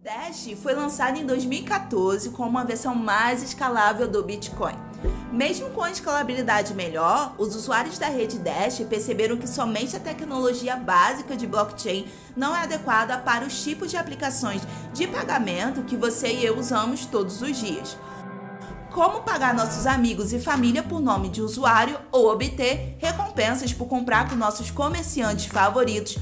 Dash foi lançado em 2014 como uma versão mais escalável do Bitcoin. Mesmo com a escalabilidade melhor, os usuários da rede Dash perceberam que somente a tecnologia básica de blockchain não é adequada para os tipos de aplicações de pagamento que você e eu usamos todos os dias. Como pagar nossos amigos e família por nome de usuário ou obter recompensas por comprar com nossos comerciantes favoritos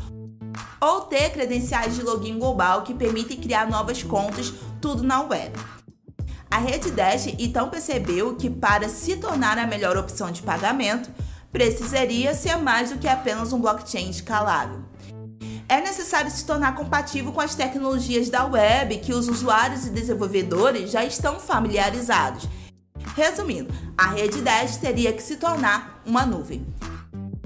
ou ter credenciais de login global que permitem criar novas contas, tudo na web. A rede Dash então percebeu que para se tornar a melhor opção de pagamento, precisaria ser mais do que apenas um blockchain escalável. É necessário se tornar compatível com as tecnologias da web que os usuários e desenvolvedores já estão familiarizados. Resumindo, a rede Dash teria que se tornar uma nuvem.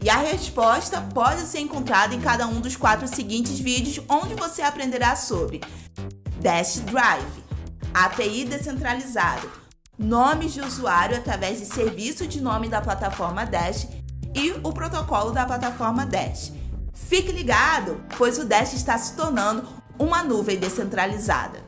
E a resposta pode ser encontrada em cada um dos quatro seguintes vídeos, onde você aprenderá sobre Dash Drive, API descentralizado, nomes de usuário através de serviço de nome da plataforma Dash e o protocolo da plataforma Dash. Fique ligado, pois o Dash está se tornando uma nuvem descentralizada.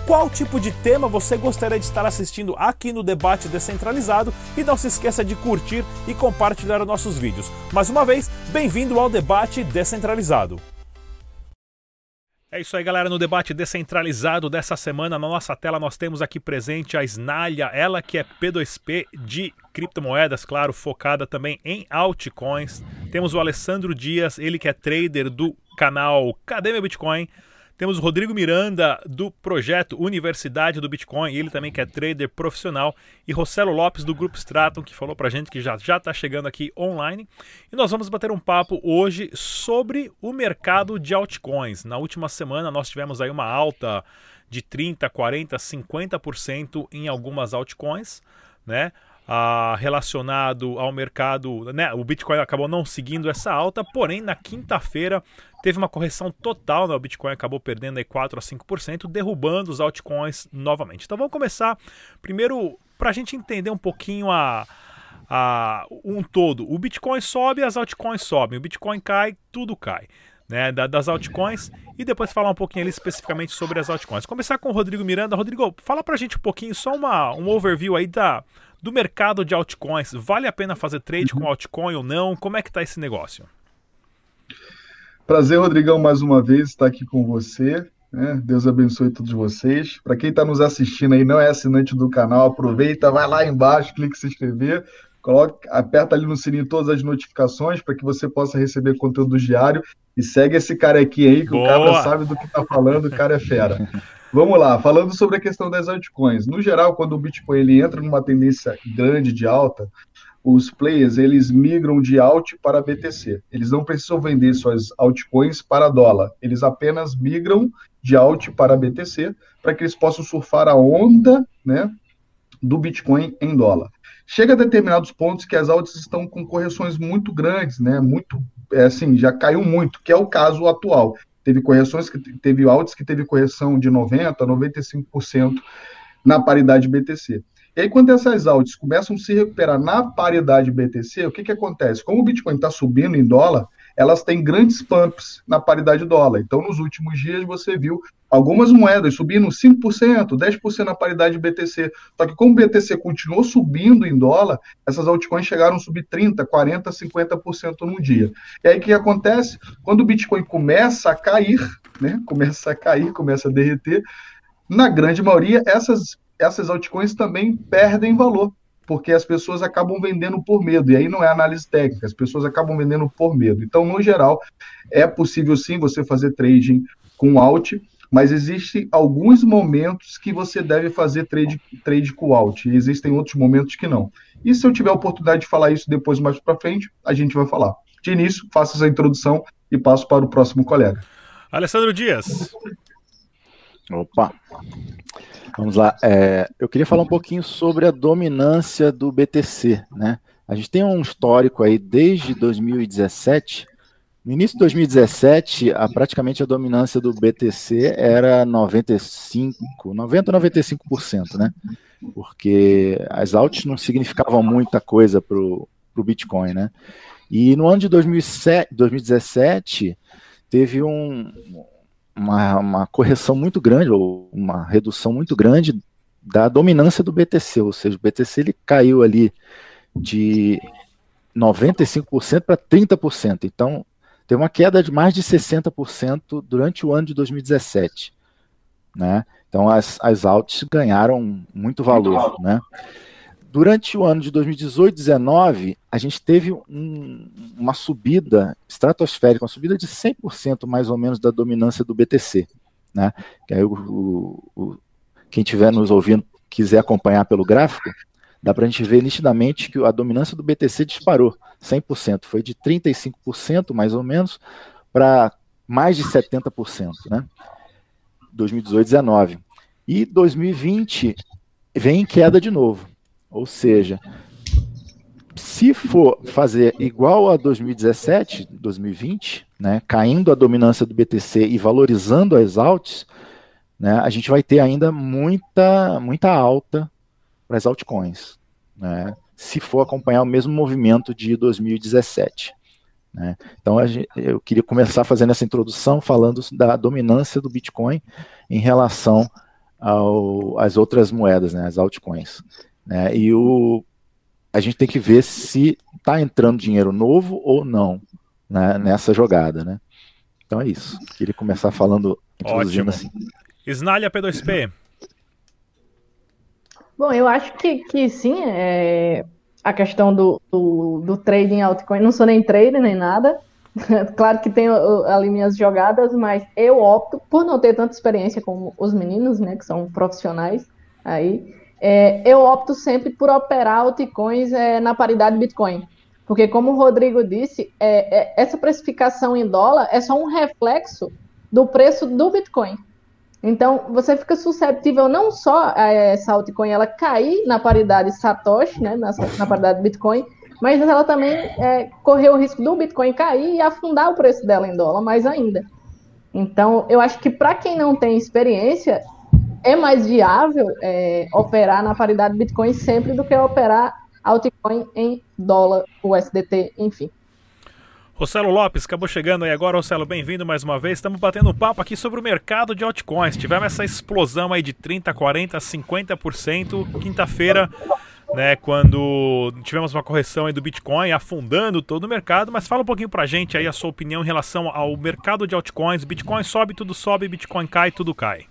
qual tipo de tema você gostaria de estar assistindo aqui no Debate Descentralizado e não se esqueça de curtir e compartilhar nossos vídeos. Mais uma vez, bem-vindo ao Debate Descentralizado. É isso aí, galera. No debate descentralizado dessa semana, na nossa tela, nós temos aqui presente a Snalha, ela que é P2P de criptomoedas, claro, focada também em altcoins. Temos o Alessandro Dias, ele que é trader do canal Cadê Meu Bitcoin? Temos o Rodrigo Miranda, do projeto Universidade do Bitcoin, ele também que é trader profissional, e Rossello Lopes, do Grupo Stratum, que falou pra gente que já está chegando aqui online. E nós vamos bater um papo hoje sobre o mercado de altcoins. Na última semana nós tivemos aí uma alta de 30, 40, 50% em algumas altcoins, né? Ah, relacionado ao mercado, né? O Bitcoin acabou não seguindo essa alta, porém na quinta-feira teve uma correção total, né? o Bitcoin acabou perdendo aí 4 a 5%, derrubando os altcoins novamente. Então vamos começar primeiro para a gente entender um pouquinho a, a, um todo. O Bitcoin sobe, as altcoins sobem. O Bitcoin cai, tudo cai. Né, das altcoins e depois falar um pouquinho ali especificamente sobre as altcoins. Começar com o Rodrigo Miranda. Rodrigo, fala pra gente um pouquinho, só uma, um overview aí da, do mercado de altcoins. Vale a pena fazer trade com altcoin ou não? Como é que tá esse negócio? Prazer, Rodrigão, mais uma vez estar aqui com você. Né? Deus abençoe todos vocês. Para quem está nos assistindo aí, não é assinante do canal, aproveita, vai lá embaixo, clique em se inscrever, coloca, aperta ali no sininho todas as notificações para que você possa receber conteúdo diário e segue esse cara aqui aí, que Boa. o cara sabe do que está falando, o cara é fera. Vamos lá, falando sobre a questão das altcoins. No geral, quando o Bitcoin ele entra numa tendência grande de alta, os players eles migram de alt para BTC. Eles não precisam vender suas altcoins para dólar. Eles apenas migram de alt para BTC para que eles possam surfar a onda, né, do Bitcoin em dólar. Chega a determinados pontos que as altas estão com correções muito grandes, né, muito, é assim, já caiu muito, que é o caso atual. Teve correções que teve altas que teve correção de 90, 95% na paridade BTC. E aí, quando essas altas começam a se recuperar na paridade BTC, o que, que acontece? Como o Bitcoin está subindo em dólar, elas têm grandes pumps na paridade dólar. Então, nos últimos dias, você viu algumas moedas subindo 5%, 10% na paridade BTC. Só que como o BTC continuou subindo em dólar, essas altcoins chegaram a subir 30%, 40%, 50% no dia. E aí o que acontece? Quando o Bitcoin começa a cair, né? Começa a cair, começa a derreter, na grande maioria, essas, essas altcoins também perdem valor porque as pessoas acabam vendendo por medo, e aí não é análise técnica, as pessoas acabam vendendo por medo. Então, no geral, é possível sim você fazer trading com alt, mas existem alguns momentos que você deve fazer trade, trade com alt, e existem outros momentos que não. E se eu tiver a oportunidade de falar isso depois mais para frente, a gente vai falar. De início, faço essa introdução e passo para o próximo colega. Alessandro Dias. Opa! Vamos lá. É, eu queria falar um pouquinho sobre a dominância do BTC. Né? A gente tem um histórico aí desde 2017. No início de 2017, a, praticamente a dominância do BTC era 95, 90 95%, né? Porque as altas não significavam muita coisa para o Bitcoin, né? E no ano de 2007, 2017, teve um, uma, uma correção muito grande, ou uma redução muito grande da dominância do BTC, ou seja, o BTC ele caiu ali de 95% para 30%. Então, tem uma queda de mais de 60% durante o ano de 2017. Né? Então, as, as altas ganharam muito valor. Né? Durante o ano de 2018 2019, a gente teve um, uma subida estratosférica, uma subida de 100% mais ou menos da dominância do BTC. Né? Que aí o, o, quem estiver nos ouvindo quiser acompanhar pelo gráfico, dá para a gente ver nitidamente que a dominância do BTC disparou 100%, foi de 35% mais ou menos para mais de 70%, né? 2018 19. E 2020 vem em queda de novo. Ou seja, se for fazer igual a 2017, 2020, né, caindo a dominância do BTC e valorizando as alts, né, a gente vai ter ainda muita, muita alta para as altcoins, né, se for acompanhar o mesmo movimento de 2017. Né. Então gente, eu queria começar fazendo essa introdução falando da dominância do Bitcoin em relação ao, às outras moedas, né, as altcoins. Né? E o, a gente tem que ver se está entrando dinheiro novo ou não né, nessa jogada. Né? Então é isso. Queria começar falando, introduzindo Ótimo. assim. Snalha P2P. Bom, eu acho que, que sim, é a questão do, do, do trading altcoin. Não sou nem trader nem nada. claro que tenho ali minhas jogadas, mas eu opto por não ter tanta experiência como os meninos, né, que são profissionais aí é, eu opto sempre por operar altcoins é, na paridade Bitcoin. Porque, como o Rodrigo disse, é, é, essa precificação em dólar é só um reflexo do preço do Bitcoin. Então, você fica susceptível não só a essa altcoin ela cair na paridade Satoshi, né, na, na paridade Bitcoin, mas ela também é, o risco do Bitcoin cair e afundar o preço dela em dólar mais ainda. Então, eu acho que para quem não tem experiência, é mais viável é, operar na paridade Bitcoin sempre do que operar altcoin em dólar, USDT, enfim. Rossello Lopes, acabou chegando aí agora. Rossello, bem-vindo mais uma vez. Estamos batendo um papo aqui sobre o mercado de altcoins. Tivemos essa explosão aí de 30%, 40%, 50%. Quinta-feira, né, quando tivemos uma correção aí do Bitcoin, afundando todo o mercado. Mas fala um pouquinho pra gente aí a sua opinião em relação ao mercado de altcoins. Bitcoin sobe, tudo sobe, Bitcoin cai, tudo cai.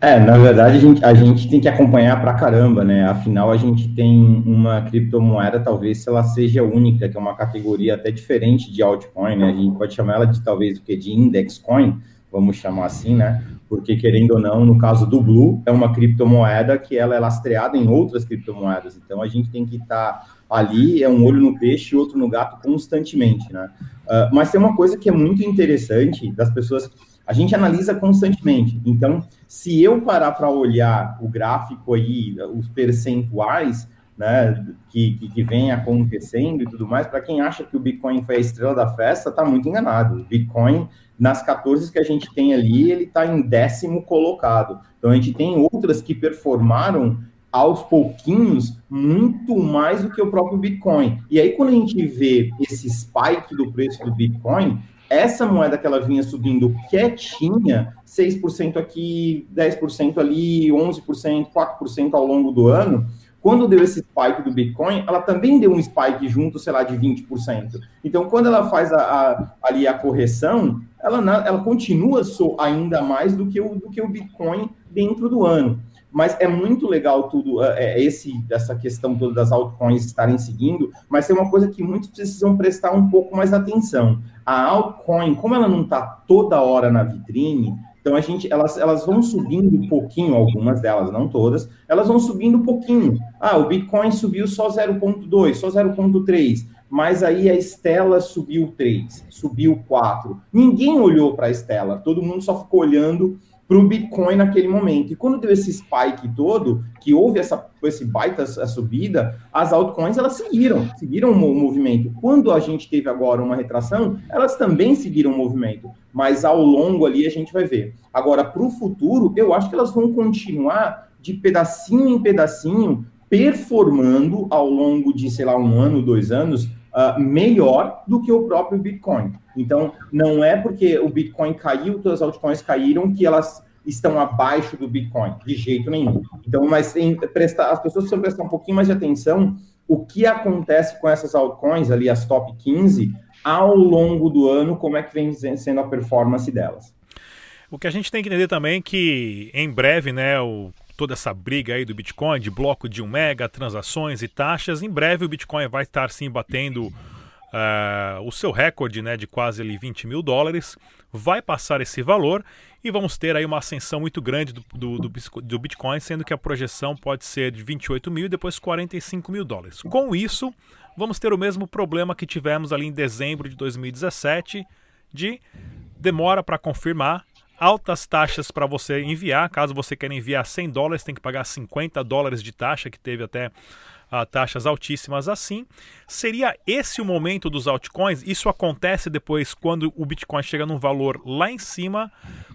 É, na verdade, a gente, a gente tem que acompanhar pra caramba, né? Afinal, a gente tem uma criptomoeda, talvez se ela seja única, que é uma categoria até diferente de altcoin, né? A gente pode chamar ela de talvez o que de index coin, vamos chamar assim, né? Porque querendo ou não, no caso do Blue, é uma criptomoeda que ela é lastreada em outras criptomoedas. Então a gente tem que estar tá ali, é um olho no peixe e outro no gato constantemente, né? Uh, mas tem uma coisa que é muito interessante das pessoas a gente analisa constantemente. Então, se eu parar para olhar o gráfico aí, os percentuais, né, que, que, que, vem acontecendo e tudo mais, para quem acha que o Bitcoin foi a estrela da festa, está muito enganado. O Bitcoin, nas 14 que a gente tem ali, ele está em décimo colocado. Então a gente tem outras que performaram aos pouquinhos muito mais do que o próprio Bitcoin. E aí, quando a gente vê esse spike do preço do Bitcoin, essa moeda que ela vinha subindo quietinha, 6% aqui, 10% ali, 11%, 4% ao longo do ano, quando deu esse spike do Bitcoin, ela também deu um spike junto, sei lá, de 20%. Então, quando ela faz a, a, ali a correção, ela, ela continua ainda mais do que, o, do que o Bitcoin dentro do ano. Mas é muito legal tudo, é, é, esse, essa questão toda das altcoins estarem seguindo, mas tem uma coisa que muitos precisam prestar um pouco mais atenção. A altcoin, como ela não está toda hora na vitrine, então a gente, elas, elas vão subindo um pouquinho, algumas delas, não todas, elas vão subindo um pouquinho. Ah, o Bitcoin subiu só 0,2, só 0,3, mas aí a Estela subiu 3, subiu 4. Ninguém olhou para a Estela, todo mundo só ficou olhando para o Bitcoin naquele momento. E quando deu esse spike todo, que houve essa esse baita a subida, as altcoins elas seguiram, seguiram o movimento. Quando a gente teve agora uma retração, elas também seguiram o movimento, mas ao longo ali a gente vai ver. Agora, para o futuro, eu acho que elas vão continuar de pedacinho em pedacinho, performando ao longo de, sei lá, um ano, dois anos, uh, melhor do que o próprio Bitcoin. Então, não é porque o Bitcoin caiu, todas as altcoins caíram, que elas estão abaixo do Bitcoin, de jeito nenhum. Então, mas prestar, as pessoas precisam prestar um pouquinho mais de atenção o que acontece com essas altcoins ali, as top 15, ao longo do ano, como é que vem sendo a performance delas. O que a gente tem que entender também é que em breve, né, o, toda essa briga aí do Bitcoin, de bloco de 1 mega, transações e taxas, em breve o Bitcoin vai estar sim batendo uh, o seu recorde né, de quase ali, 20 mil dólares, vai passar esse valor e vamos ter aí uma ascensão muito grande do, do, do, do Bitcoin, sendo que a projeção pode ser de 28 mil e depois 45 mil dólares. Com isso, vamos ter o mesmo problema que tivemos ali em dezembro de 2017 de demora para confirmar altas taxas para você enviar. Caso você queira enviar 100 dólares, tem que pagar 50 dólares de taxa, que teve até a taxas altíssimas assim. Seria esse o momento dos altcoins? Isso acontece depois quando o Bitcoin chega num valor lá em cima,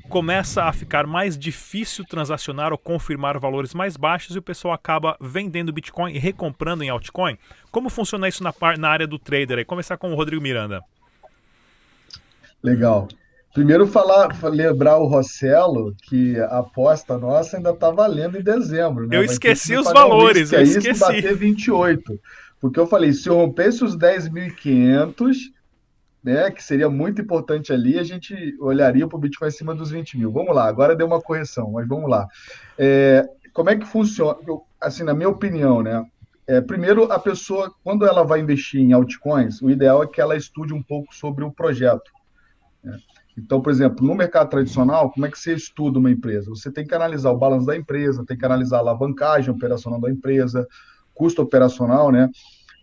começa a ficar mais difícil transacionar ou confirmar valores mais baixos e o pessoal acaba vendendo Bitcoin e recomprando em altcoin. Como funciona isso na, na área do trader? Aí começar com o Rodrigo Miranda. Legal. Primeiro, falar, lembrar o Rossello que a aposta nossa ainda está valendo em dezembro. Né? Eu esqueci os valores, eu é esqueci. Isso bater 28. Porque eu falei, se eu rompesse os 10.500, né, que seria muito importante ali, a gente olharia para o Bitcoin acima dos 20 mil. Vamos lá, agora deu uma correção, mas vamos lá. É, como é que funciona? Eu, assim, na minha opinião, né? É, primeiro, a pessoa, quando ela vai investir em altcoins, o ideal é que ela estude um pouco sobre o projeto. Né? Então, por exemplo, no mercado tradicional, como é que você estuda uma empresa? Você tem que analisar o balanço da empresa, tem que analisar a alavancagem operacional da empresa, custo operacional, né?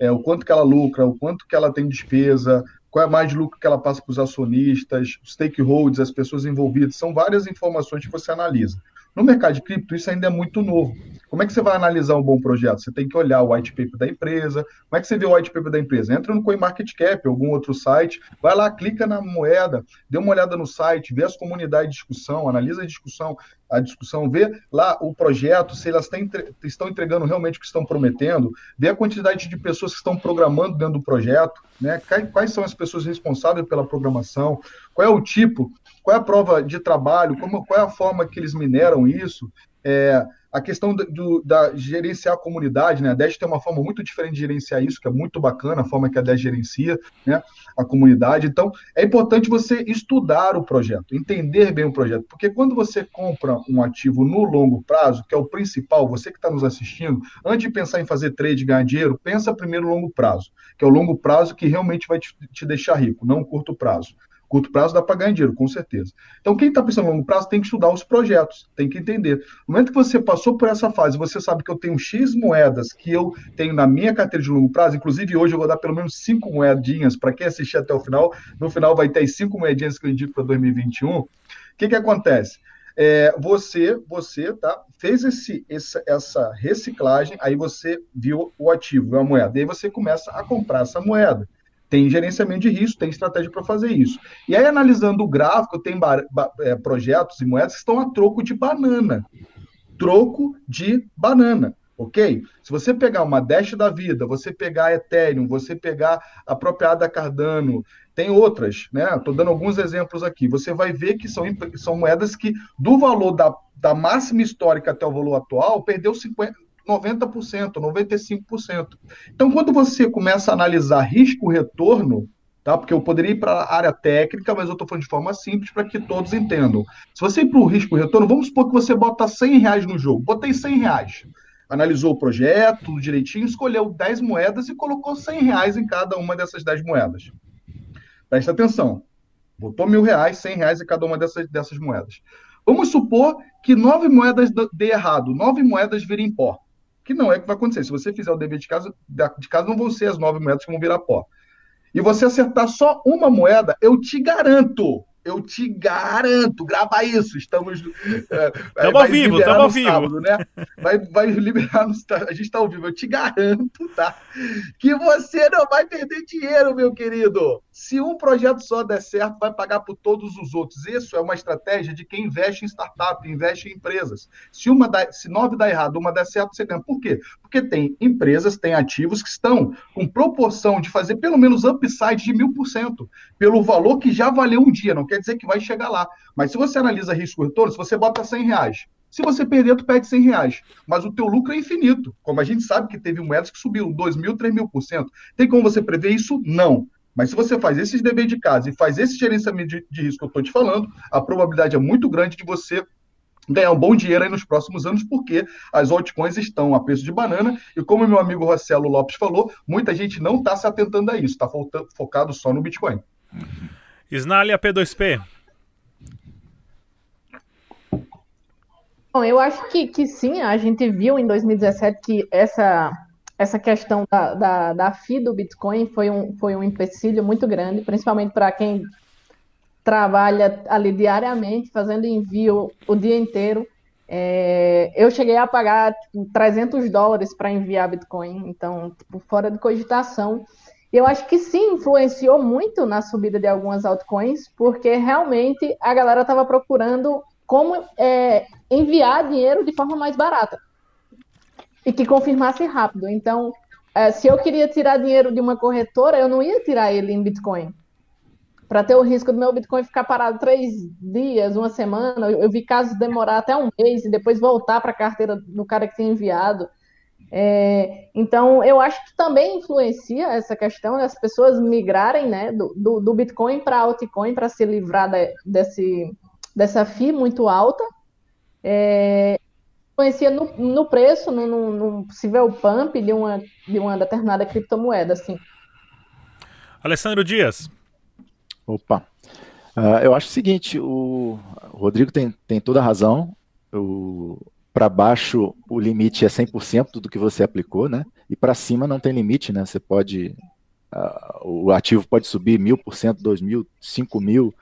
É, o quanto que ela lucra, o quanto que ela tem despesa, qual é mais lucro que ela passa para os acionistas, stakeholders, as pessoas envolvidas, são várias informações que você analisa. No mercado de cripto, isso ainda é muito novo. Como é que você vai analisar um bom projeto? Você tem que olhar o white paper da empresa. Como é que você vê o white paper da empresa? Entra no CoinMarketCap, algum outro site, vai lá, clica na moeda, dê uma olhada no site, vê as comunidades de discussão, analisa a discussão, a discussão, vê lá o projeto, se elas estão entregando realmente o que estão prometendo, vê a quantidade de pessoas que estão programando dentro do projeto, né? quais são as pessoas responsáveis pela programação, qual é o tipo, qual é a prova de trabalho, como, qual é a forma que eles mineram isso, é, a questão do, da gerenciar a comunidade, né? A DES tem uma forma muito diferente de gerenciar isso, que é muito bacana, a forma que a DES gerencia né? a comunidade. Então, é importante você estudar o projeto, entender bem o projeto, porque quando você compra um ativo no longo prazo, que é o principal, você que está nos assistindo, antes de pensar em fazer trade e ganhar dinheiro, pensa primeiro no longo prazo, que é o longo prazo que realmente vai te, te deixar rico, não o curto prazo. Curto prazo dá para ganhar dinheiro, com certeza. Então, quem está pensando em longo prazo tem que estudar os projetos, tem que entender. No momento que você passou por essa fase, você sabe que eu tenho X moedas que eu tenho na minha carteira de longo prazo, inclusive hoje eu vou dar pelo menos cinco moedinhas para quem assistir até o final. No final vai ter as cinco moedinhas que eu indico para 2021. O que, que acontece? é, você, você, tá, fez esse, essa, essa reciclagem, aí você viu o ativo, a moeda, e aí você começa a comprar essa moeda. Tem gerenciamento de risco, tem estratégia para fazer isso. E aí, analisando o gráfico, tem é, projetos e moedas que estão a troco de banana. Troco de banana ok? Se você pegar uma Dash da vida, você pegar a Ethereum, você pegar a própria ADA Cardano, tem outras, né? Estou dando alguns exemplos aqui. Você vai ver que são, são moedas que, do valor da, da máxima histórica até o valor atual, perdeu 50, 90%, 95%. Então, quando você começa a analisar risco-retorno, tá? Porque eu poderia ir para a área técnica, mas eu estou falando de forma simples para que todos entendam. Se você ir para o risco-retorno, vamos supor que você bota 100 reais no jogo. Botei 100 reais analisou o projeto, direitinho, escolheu 10 moedas e colocou 100 reais em cada uma dessas 10 moedas. Presta atenção. Botou mil reais, 100 reais em cada uma dessas, dessas moedas. Vamos supor que nove moedas dê errado, nove moedas virem pó. Que não é o que vai acontecer. Se você fizer o dever de casa, de casa não vão ser as nove moedas que vão virar pó. E você acertar só uma moeda, eu te garanto, eu te garanto, grava isso, estamos. Estamos é, ao vivo, estamos ao vivo. Sábado, né? Vai, vai liberar no. A gente está ao vivo, eu te garanto, tá? Que você não vai perder dinheiro, meu querido. Se um projeto só der certo, vai pagar por todos os outros. Isso é uma estratégia de quem investe em startup, investe em empresas. Se uma dá, se nove dá errado, uma der certo, você ganha. Por quê? Porque tem empresas, tem ativos que estão com proporção de fazer pelo menos upside de mil por cento, pelo valor que já valeu um dia. Não quer dizer que vai chegar lá. Mas se você analisa risco-retorno, se você bota 100 reais, se você perder, tu perde 100 reais. Mas o teu lucro é infinito. Como a gente sabe que teve moedas que subiram 2 mil, 3 mil por cento. Tem como você prever isso? Não. Mas se você faz esses deveres de casa e faz esse gerenciamento de, de risco que eu estou te falando, a probabilidade é muito grande de você ganhar um bom dinheiro aí nos próximos anos, porque as altcoins estão a preço de banana, e como meu amigo Rossello Lopes falou, muita gente não está se atentando a isso, está focado só no Bitcoin. Snalia P2P. Bom, eu acho que, que sim, a gente viu em 2017 que essa essa questão da, da, da do Bitcoin foi um, foi um empecilho muito grande, principalmente para quem trabalha ali diariamente, fazendo envio o dia inteiro. É, eu cheguei a pagar tipo, 300 dólares para enviar Bitcoin, então, tipo, fora de cogitação. Eu acho que sim, influenciou muito na subida de algumas altcoins, porque realmente a galera estava procurando como é, enviar dinheiro de forma mais barata e que confirmasse rápido. Então, é, se eu queria tirar dinheiro de uma corretora, eu não ia tirar ele em Bitcoin. Para ter o risco do meu Bitcoin ficar parado três dias, uma semana, eu, eu vi casos demorar até um mês e depois voltar para a carteira do cara que tinha enviado. É, então, eu acho que também influencia essa questão das pessoas migrarem né, do, do, do Bitcoin para altcoin para se livrar de, desse, dessa FII muito alta. É, influencia no, no preço, no, no, no, possível pump de uma, de uma determinada criptomoeda, assim. Alessandro Dias. Opa. Uh, eu acho o seguinte, o Rodrigo tem, tem toda a razão. Para baixo, o limite é 100% do que você aplicou, né? E para cima não tem limite, né? Você pode. Uh, o ativo pode subir mil por cento, dois mil, cinco mil.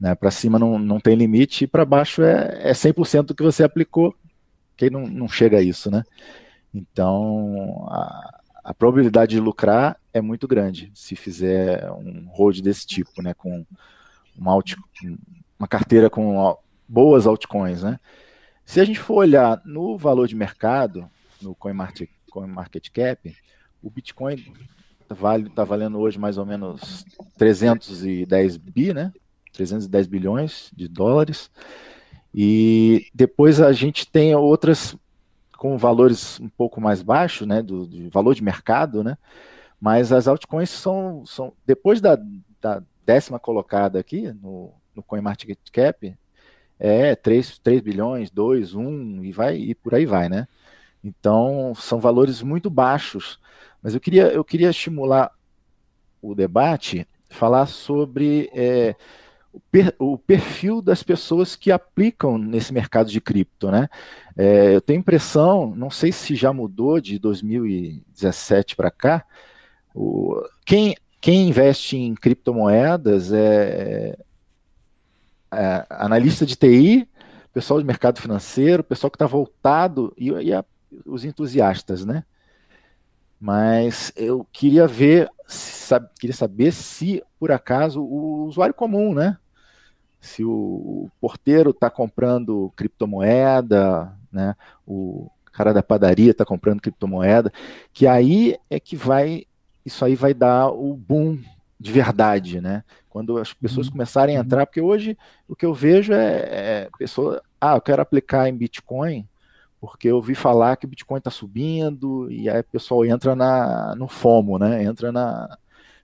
Né? Para cima não, não tem limite e para baixo é, é 100% do que você aplicou quem não, não chega a isso, né? Então, a, a, probabilidade de lucrar é muito grande se fizer um hold desse tipo, né? Com uma, alt, uma carteira com boas altcoins, né? Se a gente for olhar no valor de mercado, no CoinMarketCap, o Bitcoin vale, tá valendo hoje mais ou menos 310 bi, né? 310 bilhões de dólares. E depois a gente tem outras com valores um pouco mais baixos, né, do, do valor de mercado, né, mas as altcoins são, são depois da, da décima colocada aqui no, no CoinMarketCap, é 3, 3 bilhões, 2, 1 e vai e por aí vai, né? Então são valores muito baixos. Mas eu queria, eu queria estimular o debate, falar sobre é, per, o perfil das pessoas que aplicam nesse mercado de cripto, né? É, eu tenho impressão, não sei se já mudou de 2017 para cá, o, quem, quem investe em criptomoedas é, é analista de TI, pessoal do mercado financeiro, pessoal que está voltado e, e a, os entusiastas, né? Mas eu queria ver, queria saber se por acaso o usuário comum, né? Se o, o porteiro está comprando criptomoeda, né? O cara da padaria está comprando criptomoeda, que aí é que vai, isso aí vai dar o boom de verdade, né? Quando as pessoas uhum. começarem a uhum. entrar, porque hoje o que eu vejo é, é pessoa, ah, eu quero aplicar em Bitcoin, porque eu ouvi falar que o Bitcoin está subindo, e aí o pessoal entra na, no FOMO, né? Entra na,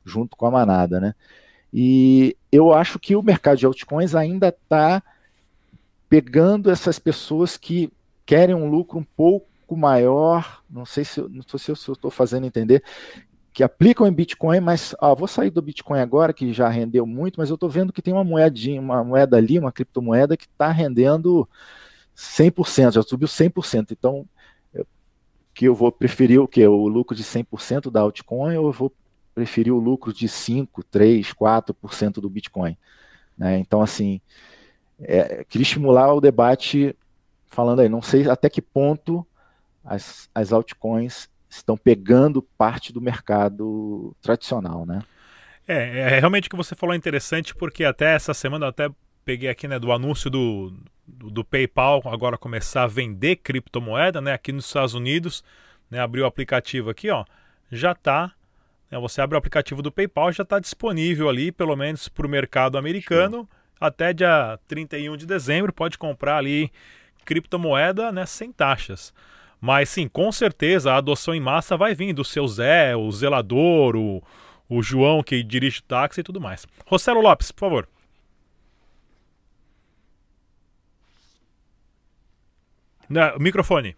junto com a manada, né? E eu acho que o mercado de altcoins ainda está pegando essas pessoas que querem um lucro um pouco maior, não sei se, não sei se eu estou fazendo entender, que aplicam em Bitcoin, mas ó, vou sair do Bitcoin agora, que já rendeu muito, mas eu estou vendo que tem uma moedinha, uma moeda ali, uma criptomoeda que está rendendo 100%, já subiu 100%. Então, eu, que eu vou preferir o que? O lucro de 100% da altcoin ou eu vou preferir o lucro de 5, 3, 4% do Bitcoin? Né? Então, assim, é, queria estimular o debate falando aí, não sei até que ponto as, as altcoins estão pegando parte do mercado tradicional, né? É, é realmente o que você falou é interessante, porque até essa semana eu até peguei aqui né, do anúncio do, do, do, PayPal agora começar a vender criptomoeda, né? Aqui nos Estados Unidos, né, abriu o aplicativo aqui, ó, já está né, você abre o aplicativo do PayPal, já está disponível ali, pelo menos para o mercado americano, Show. até dia 31 de dezembro, pode comprar ali criptomoeda né, sem taxas. Mas sim, com certeza a adoção em massa vai vir do seu Zé, o zelador, o, o João que dirige táxi e tudo mais. Rossello Lopes, por favor. Não, microfone.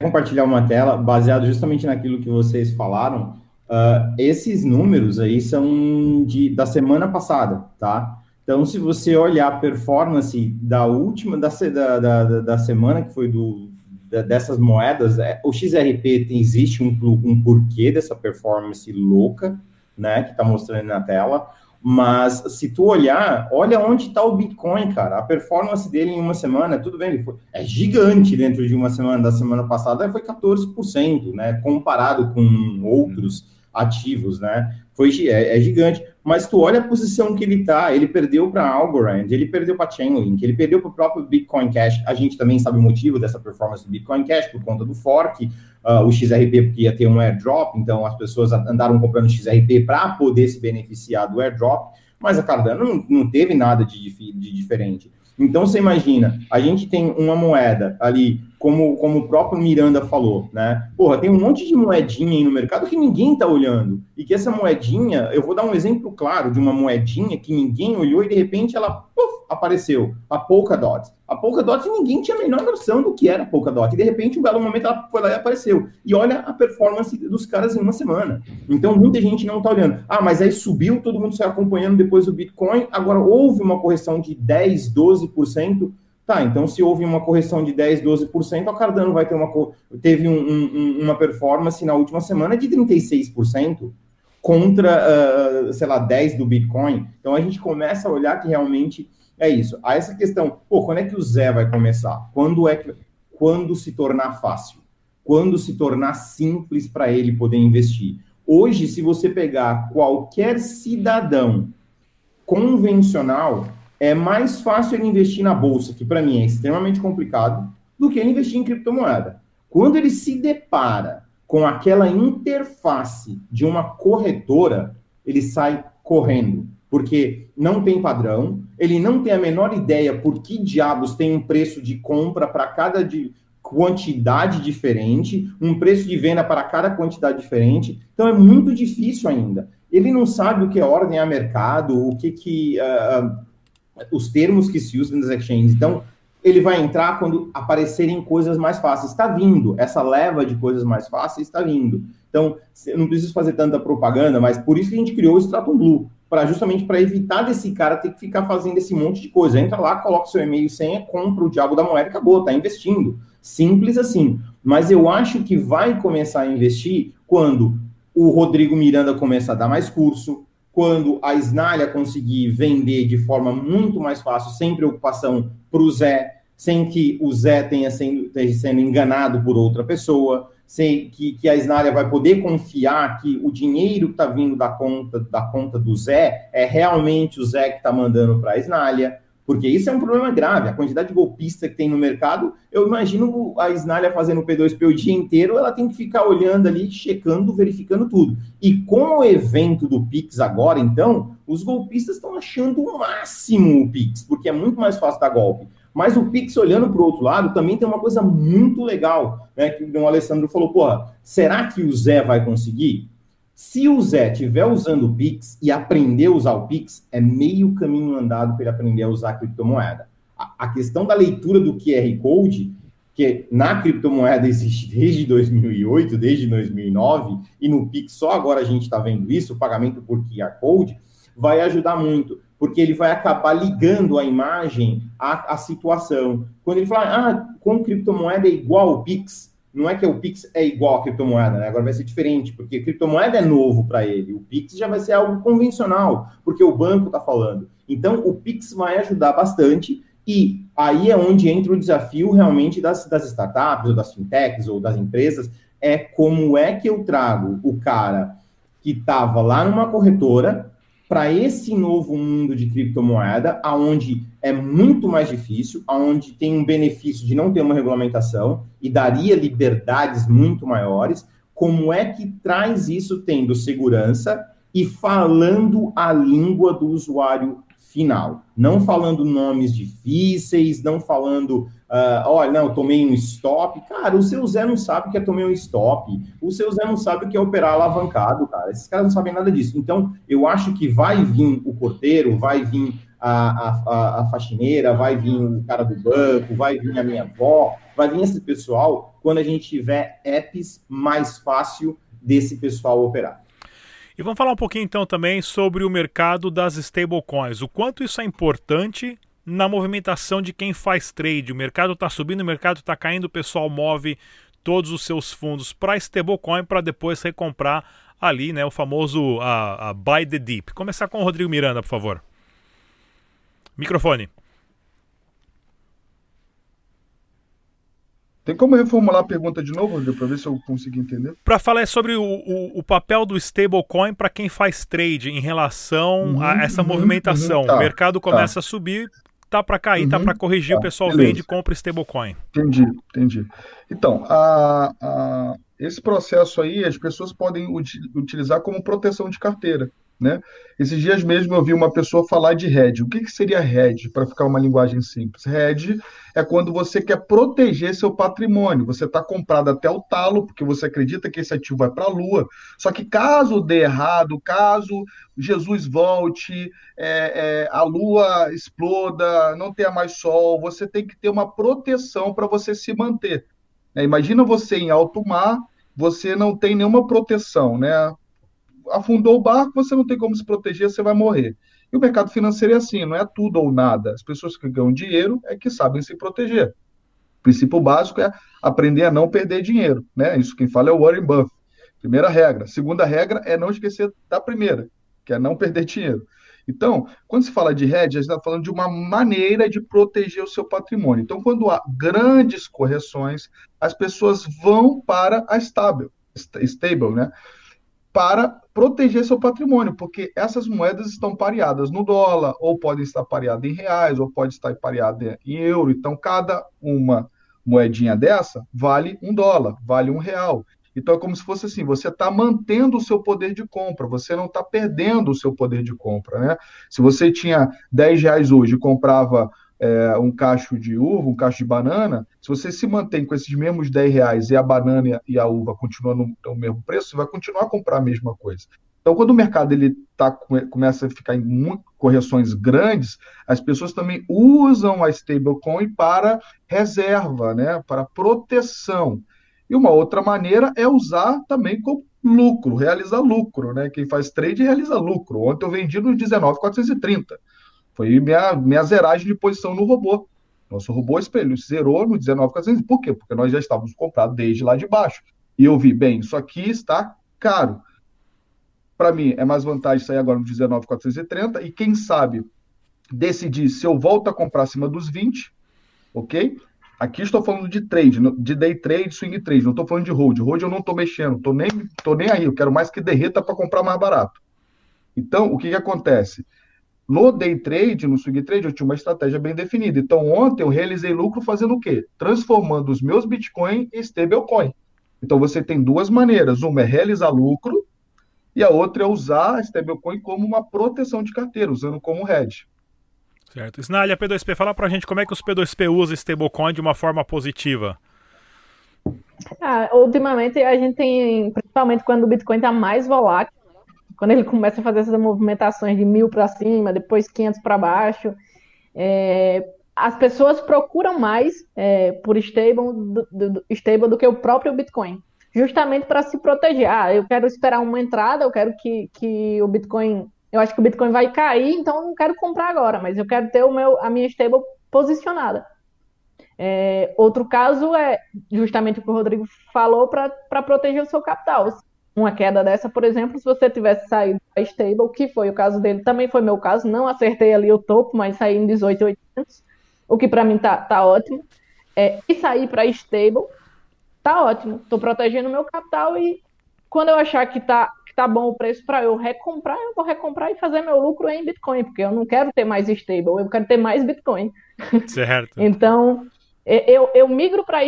Compartilhar uma tela baseado justamente naquilo que vocês falaram. Uh, esses números aí são de, da semana passada, tá? Então, se você olhar a performance da última, da, da, da, da semana, que foi do, da, dessas moedas, é, o XRP tem, existe um, um porquê dessa performance louca, né, que está mostrando na tela, mas se tu olhar, olha onde está o Bitcoin, cara. A performance dele em uma semana, tudo bem, ele foi, é gigante dentro de uma semana. Da semana passada foi 14%, né? Comparado com outros ativos, né? Foi, é, é gigante mas tu olha a posição que ele tá, ele perdeu para Algorand, ele perdeu para Chainlink, ele perdeu para o próprio Bitcoin Cash. A gente também sabe o motivo dessa performance do Bitcoin Cash por conta do fork, uh, o XRP porque ia ter um airdrop, então as pessoas andaram comprando XRP para poder se beneficiar do airdrop, mas a Cardano não, não teve nada de, de diferente. Então você imagina, a gente tem uma moeda ali como, como o próprio Miranda falou, né? Porra, tem um monte de moedinha aí no mercado que ninguém tá olhando. E que essa moedinha, eu vou dar um exemplo claro de uma moedinha que ninguém olhou e de repente ela puff, apareceu. A Polkadot. A Polkadot ninguém tinha a menor noção do que era a Polkadot. E de repente, um belo momento, ela foi lá e apareceu. E olha a performance dos caras em uma semana. Então, muita gente não tá olhando. Ah, mas aí subiu, todo mundo saiu acompanhando depois do Bitcoin. Agora houve uma correção de 10, 12%. Tá, então se houve uma correção de 10, 12%, a Cardano vai ter uma teve um, um, uma performance na última semana de 36% contra, uh, sei lá, 10 do Bitcoin. Então a gente começa a olhar que realmente é isso. A essa questão, pô, quando é que o Zé vai começar? Quando é que quando se tornar fácil? Quando se tornar simples para ele poder investir? Hoje, se você pegar qualquer cidadão convencional, é mais fácil ele investir na bolsa, que para mim é extremamente complicado, do que ele investir em criptomoeda. Quando ele se depara com aquela interface de uma corretora, ele sai correndo, porque não tem padrão, ele não tem a menor ideia por que diabos tem um preço de compra para cada de quantidade diferente, um preço de venda para cada quantidade diferente. Então é muito difícil ainda. Ele não sabe o que é ordem a mercado, o que que uh, os termos que se usam nas exchanges. Então, ele vai entrar quando aparecerem coisas mais fáceis. Está vindo, essa leva de coisas mais fáceis está vindo. Então, não preciso fazer tanta propaganda, mas por isso que a gente criou o Stratum Blue, para justamente para evitar desse cara ter que ficar fazendo esse monte de coisa. Entra lá, coloca seu e-mail e senha, compra o diabo da moeda e acabou, está investindo. Simples assim. Mas eu acho que vai começar a investir quando o Rodrigo Miranda começa a dar mais curso, quando a Snalha conseguir vender de forma muito mais fácil, sem preocupação para o Zé, sem que o Zé tenha sendo, esteja sendo enganado por outra pessoa, sem que, que a Snalha vai poder confiar que o dinheiro que está vindo da conta, da conta do Zé é realmente o Zé que está mandando para a Snalha porque isso é um problema grave. A quantidade de golpista que tem no mercado, eu imagino a Snalha fazendo o P2P o dia inteiro, ela tem que ficar olhando ali, checando, verificando tudo. E com o evento do Pix agora, então, os golpistas estão achando o máximo o Pix, porque é muito mais fácil dar golpe. Mas o Pix, olhando para o outro lado, também tem uma coisa muito legal, né? Que o Alessandro falou, porra, será que o Zé vai conseguir? Se o Zé estiver usando o Pix e aprender a usar o Pix, é meio caminho andado para ele aprender a usar a criptomoeda. A, a, questão da leitura do QR Code, que na criptomoeda existe desde 2008, desde 2009, e no Pix só agora a gente está vendo isso, o pagamento por QR Code, vai ajudar muito, porque ele vai acabar ligando a imagem à, à situação. Quando ele falar, ah, com criptomoeda é igual ao Pix, não é que o Pix é igual a criptomoeda, né? Agora vai ser diferente, porque criptomoeda é novo para ele. O Pix já vai ser algo convencional, porque o banco está falando. Então, o Pix vai ajudar bastante, e aí é onde entra o desafio realmente das, das startups, ou das fintechs, ou das empresas, é como é que eu trago o cara que estava lá numa corretora para esse novo mundo de criptomoeda, aonde é muito mais difícil, aonde tem um benefício de não ter uma regulamentação e daria liberdades muito maiores. Como é que traz isso tendo segurança e falando a língua do usuário final? Não falando nomes difíceis, não falando Uh, olha, não, tomei um stop. Cara, o seu Zé não sabe o que é tomei um stop. O seu Zé não sabe o que é operar alavancado, cara. Esses caras não sabem nada disso. Então, eu acho que vai vir o porteiro, vai vir a, a, a faxineira, vai vir o cara do banco, vai vir a minha avó, vai vir esse pessoal quando a gente tiver apps mais fácil desse pessoal operar. E vamos falar um pouquinho então também sobre o mercado das stablecoins. O quanto isso é importante na movimentação de quem faz trade. O mercado está subindo, o mercado está caindo, o pessoal move todos os seus fundos para stablecoin para depois recomprar ali, né, o famoso a, a buy the dip. Começar com o Rodrigo Miranda, por favor. Microfone. Tem como reformular a pergunta de novo, para ver se eu consigo entender? Para falar sobre o, o, o papel do stablecoin para quem faz trade em relação uhum, a essa uhum, movimentação. Uhum, tá, o mercado começa tá. a subir, tá para cair, tá uhum, tá para corrigir, tá, o pessoal beleza. vende, compra stablecoin. Entendi, entendi. Então, a, a, esse processo aí as pessoas podem utilizar como proteção de carteira. Né? Esses dias mesmo eu vi uma pessoa falar de hedge. O que, que seria hedge, para ficar uma linguagem simples? Hedge é quando você quer proteger seu patrimônio. Você está comprado até o talo, porque você acredita que esse ativo vai para a lua. Só que caso dê errado, caso Jesus volte, é, é, a lua exploda, não tenha mais sol, você tem que ter uma proteção para você se manter. É, imagina você em alto mar, você não tem nenhuma proteção, né? Afundou o barco, você não tem como se proteger, você vai morrer. E o mercado financeiro é assim, não é tudo ou nada. As pessoas que ganham dinheiro é que sabem se proteger. O princípio básico é aprender a não perder dinheiro, né? Isso quem fala é o Warren Buffett. Primeira regra. Segunda regra é não esquecer da primeira, que é não perder dinheiro. Então, quando se fala de hedge, a gente está falando de uma maneira de proteger o seu patrimônio. Então, quando há grandes correções, as pessoas vão para a stable, stable, né? Para proteger seu patrimônio, porque essas moedas estão pareadas no dólar, ou podem estar pareadas em reais, ou pode estar pareada em euro. Então, cada uma moedinha dessa vale um dólar, vale um real. Então, é como se fosse assim: você está mantendo o seu poder de compra, você não está perdendo o seu poder de compra. Né? Se você tinha 10 reais hoje e comprava é, um cacho de uva, um cacho de banana, se você se mantém com esses mesmos 10 reais e a banana e a uva continuam no, no mesmo preço, você vai continuar a comprar a mesma coisa. Então, quando o mercado ele tá, começa a ficar em muito, correções grandes, as pessoas também usam a stablecoin para reserva, né, para proteção. E uma outra maneira é usar também como lucro, realizar lucro. Né? Quem faz trade realiza lucro. Ontem eu vendi no 19,430. Foi minha, minha zeragem de posição no robô. Nosso robô espelho zerou no 19,400. Por quê? Porque nós já estávamos comprados desde lá de baixo. E eu vi, bem, isso aqui está caro. para mim, é mais vantagem sair agora no 19,430 e quem sabe decidir se eu volto a comprar acima dos 20, ok? Aqui estou falando de trade, de day trade, swing trade, não estou falando de hold. Hold eu não estou mexendo, estou nem, tô nem aí, eu quero mais que derreta para comprar mais barato. Então, o que, que acontece? No day trade, no swing trade, eu tinha uma estratégia bem definida. Então, ontem eu realizei lucro fazendo o quê? Transformando os meus Bitcoin em stablecoin. Então, você tem duas maneiras. Uma é realizar lucro e a outra é usar a stablecoin como uma proteção de carteira, usando como hedge. Certo. Snalha, P2P, fala pra gente como é que os P2P usam stablecoin de uma forma positiva. Ah, ultimamente a gente tem, principalmente quando o Bitcoin está mais volátil, quando ele começa a fazer essas movimentações de mil para cima, depois 500 para baixo, é, as pessoas procuram mais é, por stable do, do, stable do que o próprio Bitcoin, justamente para se proteger. Ah, eu quero esperar uma entrada, eu quero que, que o Bitcoin, eu acho que o Bitcoin vai cair, então eu não quero comprar agora, mas eu quero ter o meu, a minha stable posicionada. É, outro caso é justamente o que o Rodrigo falou para proteger o seu capital uma queda dessa, por exemplo, se você tivesse saído da stable, que foi o caso dele, também foi meu caso, não acertei ali o topo, mas saí em 18,800, o que para mim tá, tá ótimo. É, e sair para stable, tá ótimo. Tô protegendo meu capital e quando eu achar que tá, que tá bom o preço para eu recomprar, eu vou recomprar e fazer meu lucro em Bitcoin, porque eu não quero ter mais stable, eu quero ter mais Bitcoin. Certo. então, eu, eu migro para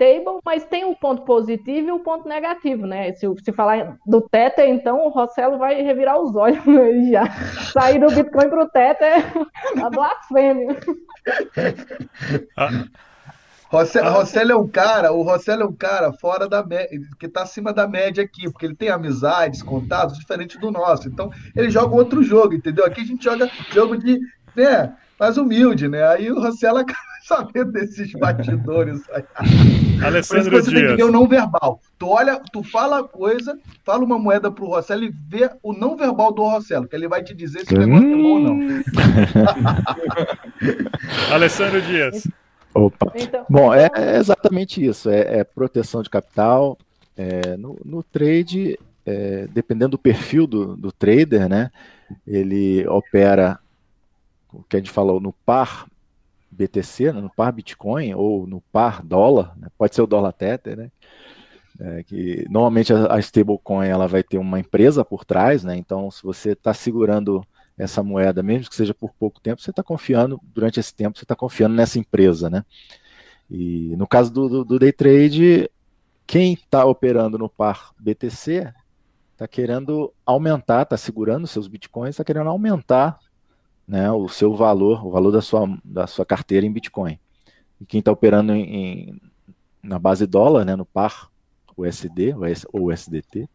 stable, mas tem um ponto positivo e um ponto negativo, né? Se, se falar do Tether, então o Rossello vai revirar os olhos ele já. Sair do Bitcoin para o Tether é a blasfêmia. Ah. Rossello, é um cara, o Rossello é um cara fora da média, que está acima da média aqui, porque ele tem amizades, contatos diferentes do nosso. Então, ele joga outro jogo, entendeu? Aqui a gente joga jogo de, né, mais humilde, né? Aí o Rossello acaba sabendo desses batidores. Alessandro você Dias. tem que ver o não verbal. Tu olha, tu fala a coisa, fala uma moeda pro Rossello e vê o não verbal do Rossello, que ele vai te dizer se o negócio hum. é bom ou não. Alessandro Dias. Opa. Então, bom, é, é, exatamente isso. É, é proteção de capital. É, no, no, trade, é, dependendo do perfil do, do trader, né? Ele opera o que a gente falou no par BTC, né, no par Bitcoin ou no par dólar, né, pode ser o dólar Tether, né? É, que normalmente a, a stablecoin ela vai ter uma empresa por trás, né? Então, se você está segurando essa moeda, mesmo que seja por pouco tempo, você está confiando durante esse tempo, você está confiando nessa empresa, né? E no caso do, do, do day trade, quem está operando no par BTC está querendo aumentar, está segurando seus bitcoins, está querendo aumentar né, o seu valor, o valor da sua, da sua carteira em Bitcoin. E quem está operando em, em, na base dólar, né, no par USD ou USDT,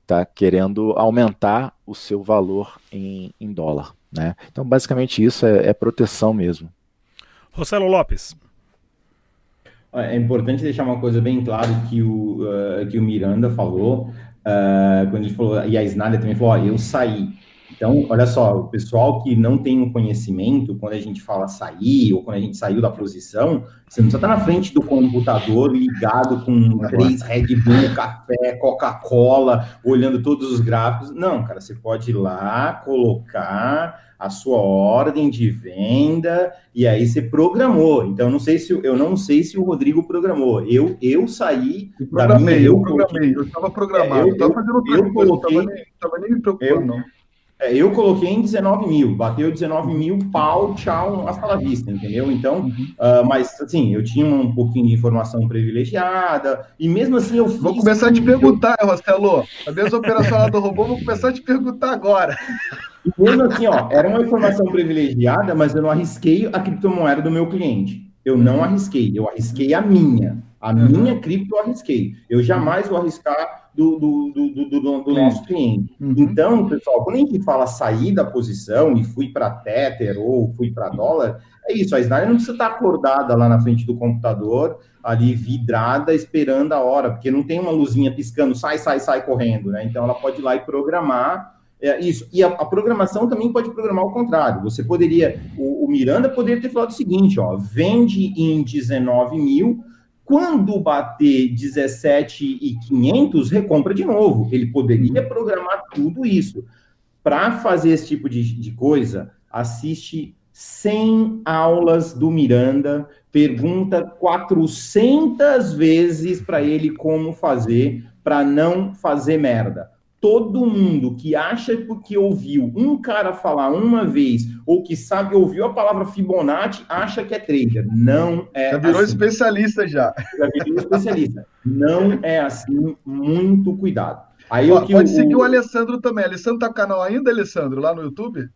está querendo aumentar o seu valor em, em dólar. Né? Então, basicamente, isso é, é proteção mesmo. Rossello Lopes. É importante deixar uma coisa bem clara que o, uh, que o Miranda falou, uh, quando ele falou, e a Snália também falou, eu saí. Então, olha só, o pessoal que não tem um conhecimento, quando a gente fala sair, ou quando a gente saiu da posição, você não precisa estar na frente do computador ligado com três Red Bull, café, Coca-Cola, olhando todos os gráficos. Não, cara, você pode ir lá, colocar a sua ordem de venda e aí você programou. Então, não sei se eu não sei se o Rodrigo programou. Eu eu saí eu da minha eu programei, eu estava programado, é, eu, eu estava fazendo eu, eu coloquei, não estava nem, nem me preocupando eu, não. É, eu coloquei em 19 mil, bateu 19 mil, pau, tchau, hasta la vista, entendeu? Então, uhum. uh, mas assim, eu tinha um pouquinho de informação privilegiada, e mesmo assim eu fiz... Vou começar a te perguntar, Rostelo, a mesma operação do robô, vou começar a te perguntar agora. E mesmo assim, ó, era uma informação privilegiada, mas eu não arrisquei a criptomoeda do meu cliente. Eu não arrisquei, eu arrisquei a minha. A uhum. minha cripto eu arrisquei. Eu jamais vou arriscar do, do, do, do, do nosso cliente. Uhum. Então, pessoal, quando a gente fala sair da posição e fui para Tether ou fui para dólar, é isso, a Snyder não precisa estar acordada lá na frente do computador, ali vidrada, esperando a hora, porque não tem uma luzinha piscando, sai, sai, sai correndo, né? Então ela pode ir lá e programar é, isso. E a, a, programação também pode programar o contrário. Você poderia, o, o Miranda poderia ter falado o seguinte: ó, vende em 19 mil, Quando bater 17,500, recompra de novo. Ele poderia programar tudo isso. Para fazer esse tipo de, de coisa, assiste 100 aulas do Miranda, pergunta 400 vezes para ele como fazer, para não fazer merda todo mundo que acha que ouviu um cara falar uma vez ou que sabe ouviu a palavra Fibonacci acha que é trader. Não é. Já virou assim. especialista já. Já virou especialista. Não é assim. Muito cuidado. Aí Ó, pode o... seguir o Alessandro também. Alessandro tá com o canal ainda, Alessandro, lá no YouTube?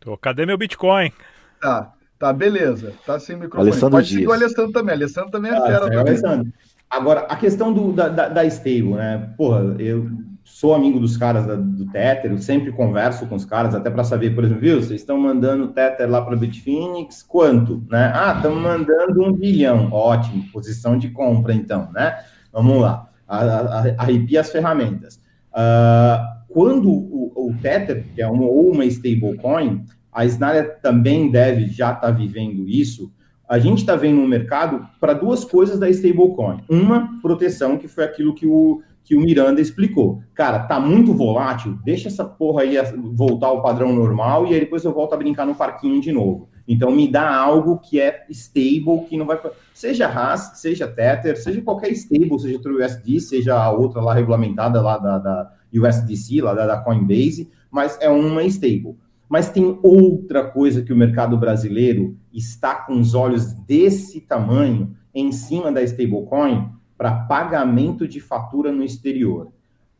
Tô. Cadê meu Bitcoin? Tá, tá, beleza. Tá sem microfone. Alessandro pode Dias. seguir o Alessandro também. Alessandro também é ah, fera. É também. Alessandro. Agora, a questão do, da, da, da stable, né? Porra, eu sou amigo dos caras da, do Tether, eu sempre converso com os caras, até para saber, por exemplo, viu, vocês estão mandando Tether lá para Bitfinex, quanto? Né? Ah, estamos mandando um bilhão, ótimo, posição de compra então, né? Vamos lá, arrepia as ferramentas. Uh, quando o, o, Tether, que é uma, ou uma stablecoin, a Snarya também deve já estar tá vivendo isso, a gente está vendo um mercado para duas coisas da stablecoin. Uma, proteção, que foi aquilo que o, que o Miranda explicou. Cara, tá muito volátil, deixa essa porra aí voltar ao padrão normal e aí depois eu volto a brincar no parquinho de novo. Então me dá algo que é stable, que não vai. Seja RAS, seja Tether, seja qualquer stable, seja USD, seja a outra lá regulamentada lá da, da USDC, lá da, da Coinbase, mas é uma stable. Mas tem outra coisa que o mercado brasileiro está com os olhos desse tamanho em cima da stablecoin para pagamento de fatura no exterior.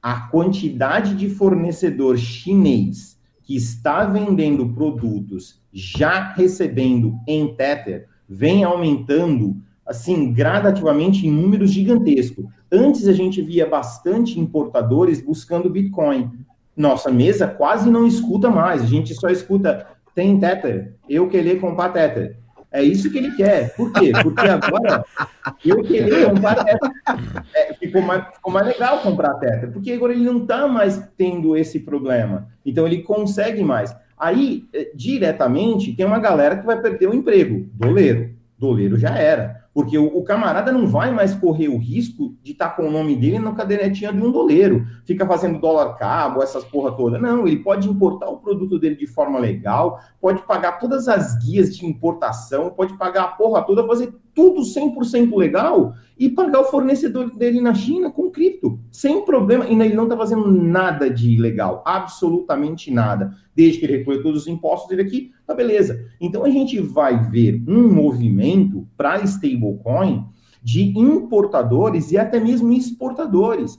A quantidade de fornecedor chinês que está vendendo produtos já recebendo em Tether vem aumentando assim gradativamente em números gigantescos. Antes a gente via bastante importadores buscando Bitcoin nossa mesa quase não escuta mais. A gente só escuta, tem Tether, eu querer comprar Tether. É isso que ele quer. Por quê? Porque agora eu querer comprar Tether. É, ficou, mais, ficou mais legal comprar Tether, porque agora ele não está mais tendo esse problema. Então ele consegue mais. Aí, eh, diretamente, tem uma galera que vai perder o emprego. Doleiro. Doleiro já era. Porque o, o, camarada não vai mais correr o risco de estar tá com o nome dele na cadernetinha de um doleiro. Fica fazendo dólar cabo, essas porra toda. Não, ele pode importar o produto dele de forma legal, pode pagar todas as guias de importação, pode pagar a porra toda, fazer tudo 100% legal e pagar o fornecedor dele na China com cripto, sem problema. E ele não está fazendo nada de ilegal, absolutamente nada. Desde que ele recolhe todos os impostos dele aqui, tá beleza. Então a gente vai ver um movimento para stablecoin de importadores e até mesmo exportadores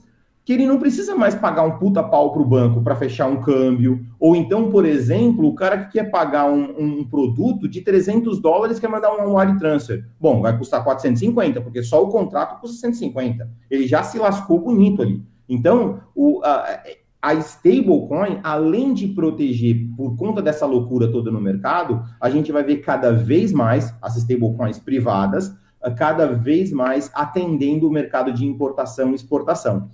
que ele não precisa mais pagar um puta pau para o banco para fechar um câmbio. Ou então, por exemplo, o cara que quer pagar um, um produto de 300 dólares quer mandar um wire transfer. Bom, vai custar 450, porque só o contrato custa 150. Ele já se lascou bonito ali. Então, o, a, a stablecoin, além de proteger por conta dessa loucura toda no mercado, a gente vai ver cada vez mais as stablecoins privadas, cada vez mais atendendo o mercado de importação e exportação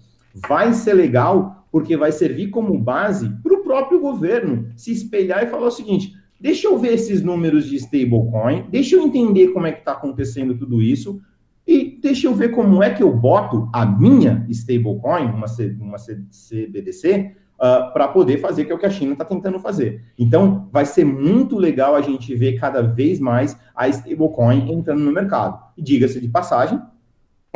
vai ser legal porque vai servir como base para o próprio governo se espelhar e falar o seguinte: deixa eu ver esses números de stablecoin, deixa eu entender como é que está acontecendo tudo isso e deixa eu ver como é que eu boto a minha stablecoin, uma, C, uma CBDC, uh, ah, para poder fazer que, é o que a China está tentando fazer. Então, vai ser muito legal a gente ver cada vez mais a stablecoin entrando no mercado. E diga-se de passagem,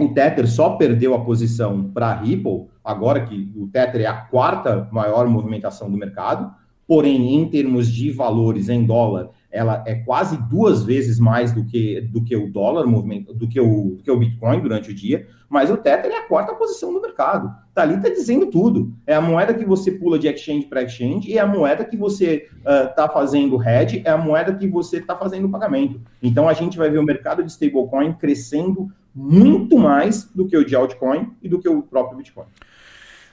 o Tether só perdeu a posição para a Ripple, agora que o Tether é a quarta maior movimentação do mercado, porém, em termos de valores em dólar, ela é quase duas vezes mais do que, do que o dólar, do, que o, do que o Bitcoin durante o dia, mas o Tether é a quarta posição do mercado. Tá ali, tá dizendo tudo. É a moeda que você pula de exchange para exchange e é a moeda que você está uh, fazendo hedge, é a moeda que você está fazendo pagamento. Então a gente vai ver o mercado de stablecoin crescendo muito mais do que o de altcoin e do que o próprio Bitcoin.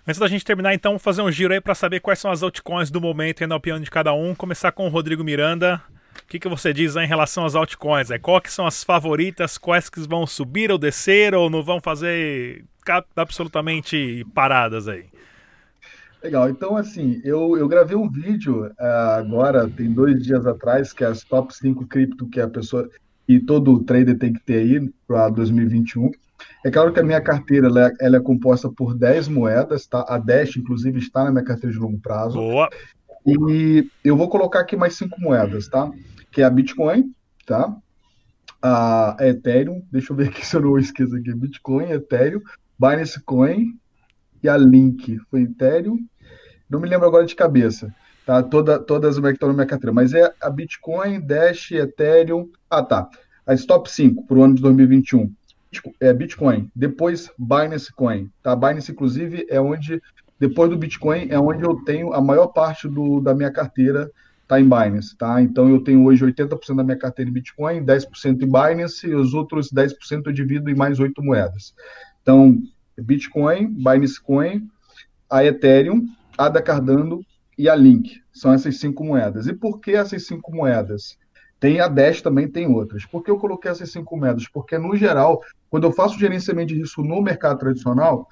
Antes da gente terminar, então, fazer um giro aí para saber quais são as altcoins do momento e na opinião de cada um. Começar com o Rodrigo Miranda. O que, que você diz em relação às altcoins? É, qual que são as favoritas? Quais que vão subir ou descer ou não vão fazer absolutamente paradas aí? Legal, então assim, eu, eu gravei um vídeo uh, agora, tem dois dias atrás, que é as top 5 cripto que a pessoa e todo trader tem que ter aí para 2021. É claro que a minha carteira ela é, ela é, composta por 10 moedas, tá? A Dash, inclusive, está na minha carteira de longo prazo. Boa. E eu vou colocar aqui mais cinco moedas, tá? Que é a Bitcoin, tá? A Ethereum, deixa eu ver aqui se eu não esqueço aqui. Bitcoin, Ethereum, Binance Coin e a Link. Foi Ethereum. Não me lembro agora de cabeça. Tá? Toda, todas as que estão na minha carteira. Mas é a Bitcoin, Dash, Ethereum. Ah, tá. As top 5 para o ano de 2021 é Bitcoin, depois Binance Coin, tá? Binance, inclusive, é onde, depois do Bitcoin, é onde eu tenho a maior parte do, da minha carteira tá em Binance, tá? Então eu tenho hoje 80% da minha carteira em Bitcoin, 10% em Binance e os outros 10% eu divido em mais oito moedas. Então, Bitcoin, Binance Coin, a Ethereum, a da Cardano e a Link. São essas cinco moedas. E por que essas cinco moedas? Tem a Dash também, tem outras. Por que eu coloquei essas cinco moedas? Porque, no geral, quando eu faço gerenciamento de risco no mercado tradicional,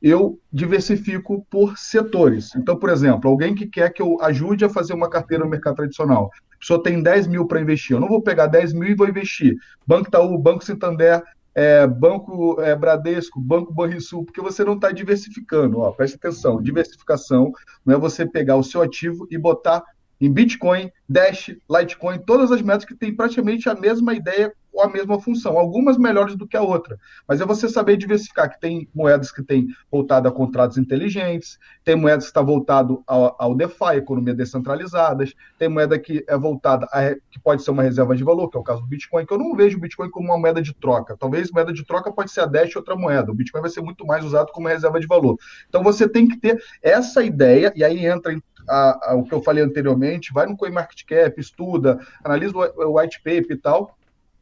eu diversifico por setores. Então, por exemplo, alguém que quer que eu ajude a fazer uma carteira no mercado tradicional. A pessoa tem 10 mil para investir. Eu não vou pegar 10 mil e vou investir. Banco Itaú, Banco Santander, é, Banco é, Bradesco, Banco Banrisul, porque você não está diversificando. Ó, preste atenção, diversificação não é você pegar o seu ativo e botar em Bitcoin, Dash, Litecoin, todas as métricas que têm praticamente a mesma ideia ou a mesma função, algumas melhores do que a outra. Mas é você saber diversificar, que tem moedas que têm voltado a contratos inteligentes, tem moedas que está voltado ao, ao DeFi, economia descentralizadas, tem moeda que é voltada a, que pode ser uma reserva de valor, que é o caso do Bitcoin, que eu não vejo o Bitcoin como uma moeda de troca. Talvez moeda de troca pode ser a Dash outra moeda. O Bitcoin vai ser muito mais usado como reserva de valor. Então você tem que ter essa ideia, e aí entra em a, a, o que eu falei anteriormente, vai no CoinMarketCap, estuda, analisa o, o white paper e tal,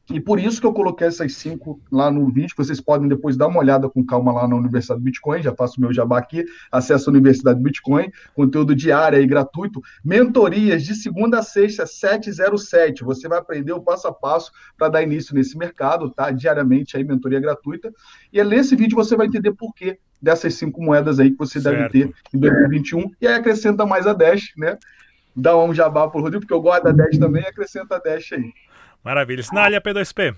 e por isso que eu coloquei essas cinco lá no vídeo, vocês podem depois dar uma olhada com calma lá na Universidade do Bitcoin, já faço o meu jabá aqui, acesso à Universidade do Bitcoin, conteúdo diário e gratuito, mentorias de segunda a sexta, 707, você vai aprender o passo a passo para dar início nesse mercado, tá? Diariamente aí, mentoria gratuita, e é nesse vídeo você vai entender por quê dessas cinco moedas aí que você certo. deve ter em 2021, e aí acrescenta mais a Dash, né? Dá um jabá pro Rodrigo, porque eu gosto da Dash também, acrescenta a Dash aí. Maravilha. Sinalha P2P.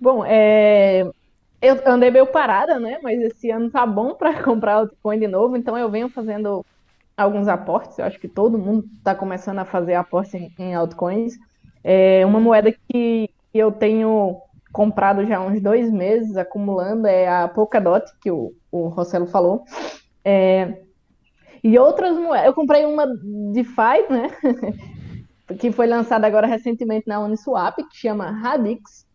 Bom, é... eu andei meio parada, né? Mas esse ano tá bom para comprar altcoin de novo, então eu venho fazendo alguns aportes. Eu acho que todo mundo está começando a fazer aportes em, altcoins. É uma moeda que eu tenho comprado já há uns dois meses, acumulando, é a Polkadot, que o, o Rossello falou. É, e outras moedas, eu comprei uma DeFi, né? que foi lançada agora recentemente na Uniswap, que chama Radix.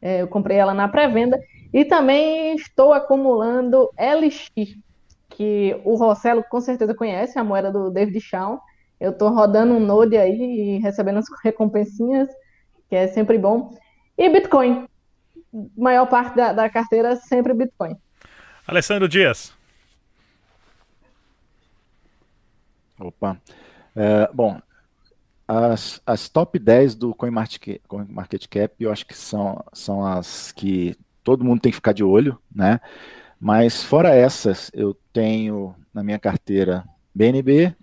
É, eu comprei ela na pré-venda. E também estou acumulando LX, que o Rossello com certeza conhece, a moeda do David Shaw. Eu estou rodando um Node aí e recebendo as recompensinhas, que é sempre bom. E Bitcoin. Maior parte da, da carteira sempre Bitcoin. Alessandro Dias. Opa. É, bom, as, as top 10 do CoinMarketCap, eu acho que são, são as que todo mundo tem que ficar de olho, né? Mas fora essas, eu tenho na minha carteira BNB,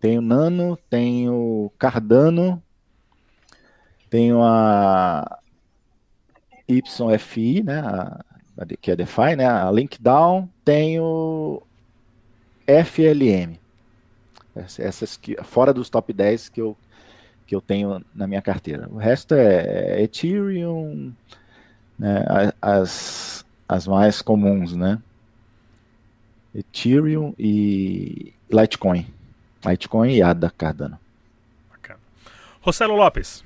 tenho Nano, tenho Cardano, tenho a YFI, né? A, que é DeFi, né? A Linkdown, tenho FLM. Essas que, fora dos top 10 que eu, que eu tenho na minha carteira. O resto é, é Ethereum, né, as, as mais comuns, né? Ethereum e Litecoin. Litecoin e ADA Cardano. Bacana. Rossello Lopes.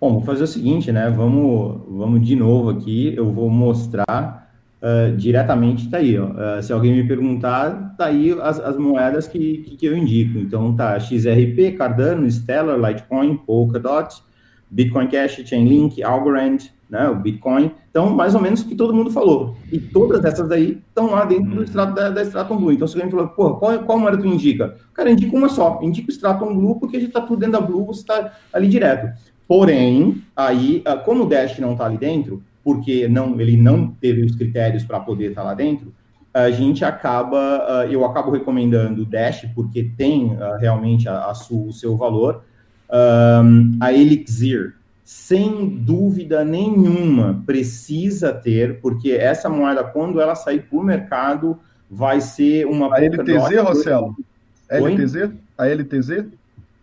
Bom, vou fazer o seguinte, né? Vamos, vamos de novo aqui. Eu vou mostrar uh, diretamente tá aí. Ó. Uh, se alguém me perguntar, tá aí as, as moedas que, que, que, eu indico. Então tá XRP, Cardano, Stellar, Litecoin, Polkadot, Bitcoin Cash, Chainlink, Algorand, né, o Bitcoin. Então, mais ou menos o que todo mundo falou. E todas essas daí estão lá dentro do extrato da, da Stratum Blue. Então, se alguém falou, pô, qual, qual moeda tu indica? Cara, indica uma só. Indica o Stratum Blue, porque a gente está tudo dentro da Blue, você está ali direto. Porém, aí, ah, como o Dash não está ali dentro, porque não, ele não teve os critérios para poder estar tá lá dentro, a gente acaba, uh, eu acabo recomendando o Dash, porque tem uh, realmente a, a su, o seu valor. Um, a Elixir, sem dúvida nenhuma, precisa ter, porque essa moeda, quando ela sair para o mercado, vai ser uma. A LTZ, Rossello? LTZ? A LTZ?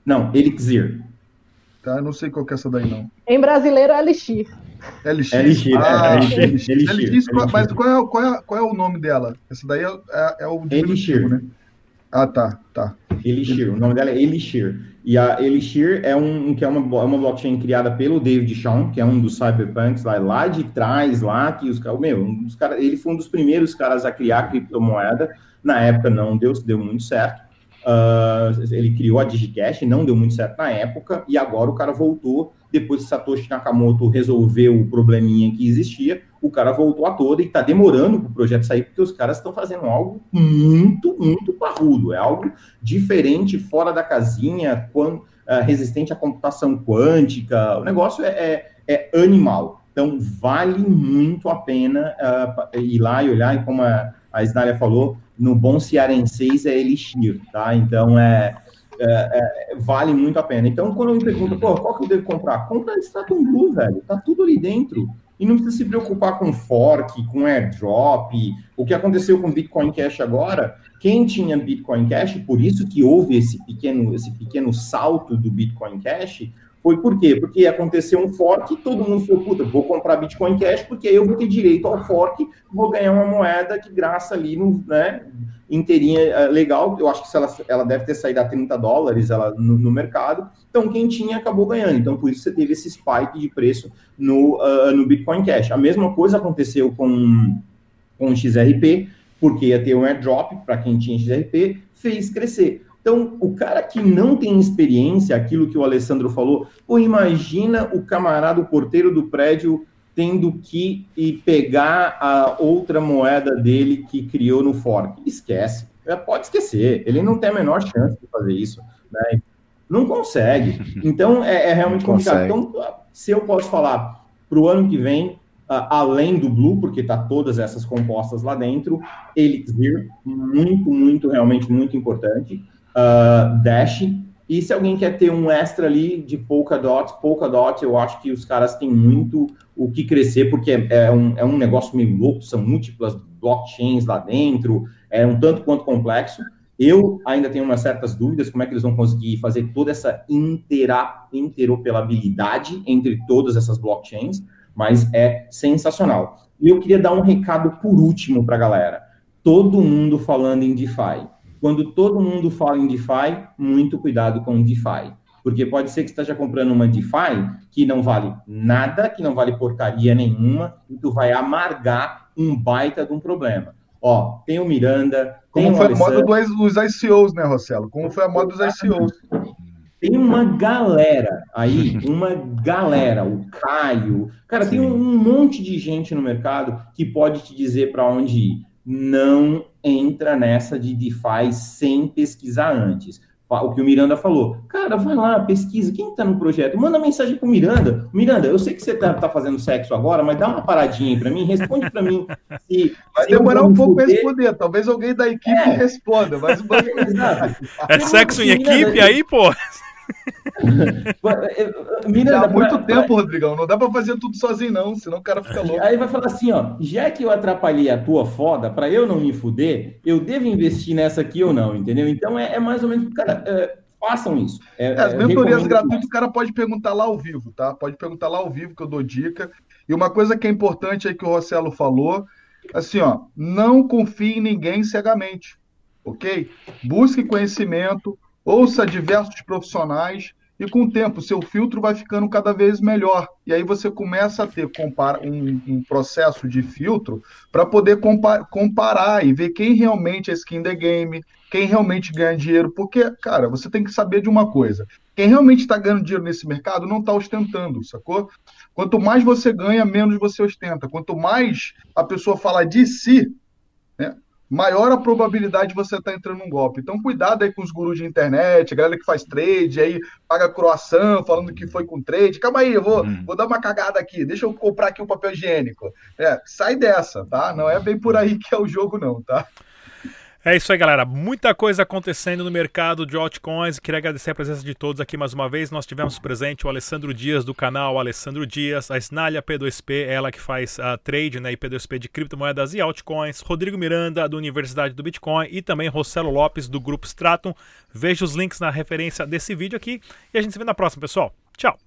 Não, Elixir. Tá, não sei qual que é essa daí, não. Em brasileiro, é Elixir. LX. LX, ah, é, LX. LX, LX, LX. Mas qual é, qual, é, qual é o nome dela? Essa daí é, é, é o Elixir. né? Ah, tá, tá. Elixir, o nome dela é Elixir. E a Elixir é, um, que é, uma, é uma blockchain criada pelo David Shawn, que é um dos cyberpunks lá, lá de trás, lá, que os caras, meu, um dos cara, ele foi um dos primeiros caras a criar criptomoeda. Na época não deu, deu muito certo. Uh, ele criou a Digicash, não deu muito certo na época, e agora o cara voltou, depois que Satoshi Nakamoto resolveu o probleminha que existia, o cara voltou a toda e está demorando para o projeto sair, porque os caras estão fazendo algo muito, muito parrudo, é algo diferente, fora da casinha, quando, uh, resistente à computação quântica, o negócio é, é, é animal. Então, vale muito a pena uh, ir lá e olhar, e como a, a Snália falou, no bom cearenseis é elixir, tá? Então, é, é, é, vale muito a pena. Então, quando eu me pergunto, pô, qual que eu devo comprar? Compra Stratum Blue, velho. Tá tudo ali dentro. E não precisa se preocupar com fork, com airdrop. O que aconteceu com Bitcoin Cash agora, quem tinha Bitcoin Cash, por isso que houve esse pequeno, esse pequeno salto do Bitcoin Cash, foi por quê? Porque aconteceu um fork todo mundo falou, puta, vou comprar Bitcoin Cash porque eu vou ter direito ao fork, vou ganhar uma moeda que graça ali, no, né, inteirinha, é, legal. Eu acho que ela, ela deve ter saído a 30 dólares ela, no, no, mercado. Então, quem tinha acabou ganhando. Então, por isso você teve esse spike de preço no, uh, no Bitcoin Cash. A mesma coisa aconteceu com, com o XRP, porque ia ter um airdrop para quem tinha XRP, fez crescer. Então, o cara que não tem experiência, aquilo que o Alessandro falou, pô, imagina o camarada, o porteiro do prédio, tendo que ir pegar a outra moeda dele que criou no fork. Esquece. É, pode esquecer. Ele não tem a menor chance de fazer isso. Né? Não consegue. Então, é, é realmente Não complicado. consegue. Então, se eu posso falar para o ano que vem, a- além do Blue, porque tá todas essas compostas lá dentro, Elixir, muito, muito, realmente muito importante. Ah, Dash. E se alguém quer ter um extra ali de Polkadot, Polkadot, eu acho que os caras têm muito o que crescer, porque é, é um, é um negócio meio louco, são múltiplas blockchains lá dentro, é um tanto quanto complexo. Eu ainda tenho umas certas dúvidas como é que eles vão conseguir fazer toda essa intera, interoperabilidade entre todas essas blockchains, mas é sensacional. E eu queria dar um recado por último para a galera. Todo mundo falando em DeFi. Quando todo mundo fala em DeFi, muito cuidado com DeFi. Porque pode ser que você esteja comprando uma DeFi que não vale nada, que não vale porcaria nenhuma, e tu vai amargar um baita de um problema. Ó, tem o Miranda, tem Como o foi a moda dos, ICOs, né, Rossello? Como foi a moda dos ICOs. tem uma galera aí, uma galera, o Caio, cara, tem um, um monte de gente no mercado que pode te dizer para onde ir. Não entra nessa de DeFi sem pesquisar antes. O que o Miranda falou, cara, vai lá, pesquisa, quem está no projeto? Manda mensagem pro Miranda. Miranda, eu sei que você tá, tá fazendo sexo agora, mas dá uma paradinha aí para mim, responde para mim se. Vai se demorar um pouco para responder. Talvez alguém da equipe É. responda, mas o banco- Exato. É sexo em equipe aí, pô? Miranda, Dá muito pra- tempo, Rodrigão. Não dá para fazer tudo sozinho, não, senão o cara fica louco. Aí vai falar assim, ó, já que eu atrapalhei a tua foda, pra eu não me fuder, eu devo investir nessa aqui ou não, entendeu? Então é, é mais ou menos, cara, é, façam isso. É, É, As é, mentorias gratuitas, o cara pode perguntar lá ao vivo, tá? Pode perguntar lá ao vivo que eu dou dica. E uma coisa que é importante aí que o Rossello falou, assim, ó, não confie em ninguém cegamente, ok? Busque conhecimento, ouça diversos profissionais e com o tempo seu filtro vai ficando cada vez melhor. E aí você começa a ter um, um processo de filtro para poder compa- comparar e ver quem realmente é skin the game, quem realmente ganha dinheiro, porque, cara, você tem que saber de uma coisa. Quem realmente está ganhando dinheiro nesse mercado não está ostentando, sacou? Quanto mais você ganha, menos você ostenta. Quanto mais a pessoa fala de si, maior a probabilidade de você estar entrando num golpe. Então, cuidado aí com os gurus de internet, a galera que faz trade, aí paga croação falando que foi com trade. Calma aí, eu vou, Hum. vou dar uma cagada aqui, deixa eu comprar aqui o papel higiênico. É, sai dessa, tá? Não é bem por aí que é o jogo, não, tá? É isso aí, galera. Muita coisa acontecendo no mercado de altcoins. Queria agradecer a presença de todos aqui mais uma vez. Nós tivemos presente o Alessandro Dias do canal Alessandro Dias, a Snalha P2P, ela que faz uh, trade né, e P2P de criptomoedas e altcoins, Rodrigo Miranda da Universidade do Bitcoin e também Rossello Lopes do Grupo Stratum. Veja os links na referência desse vídeo aqui e a gente se vê na próxima, pessoal. Tchau!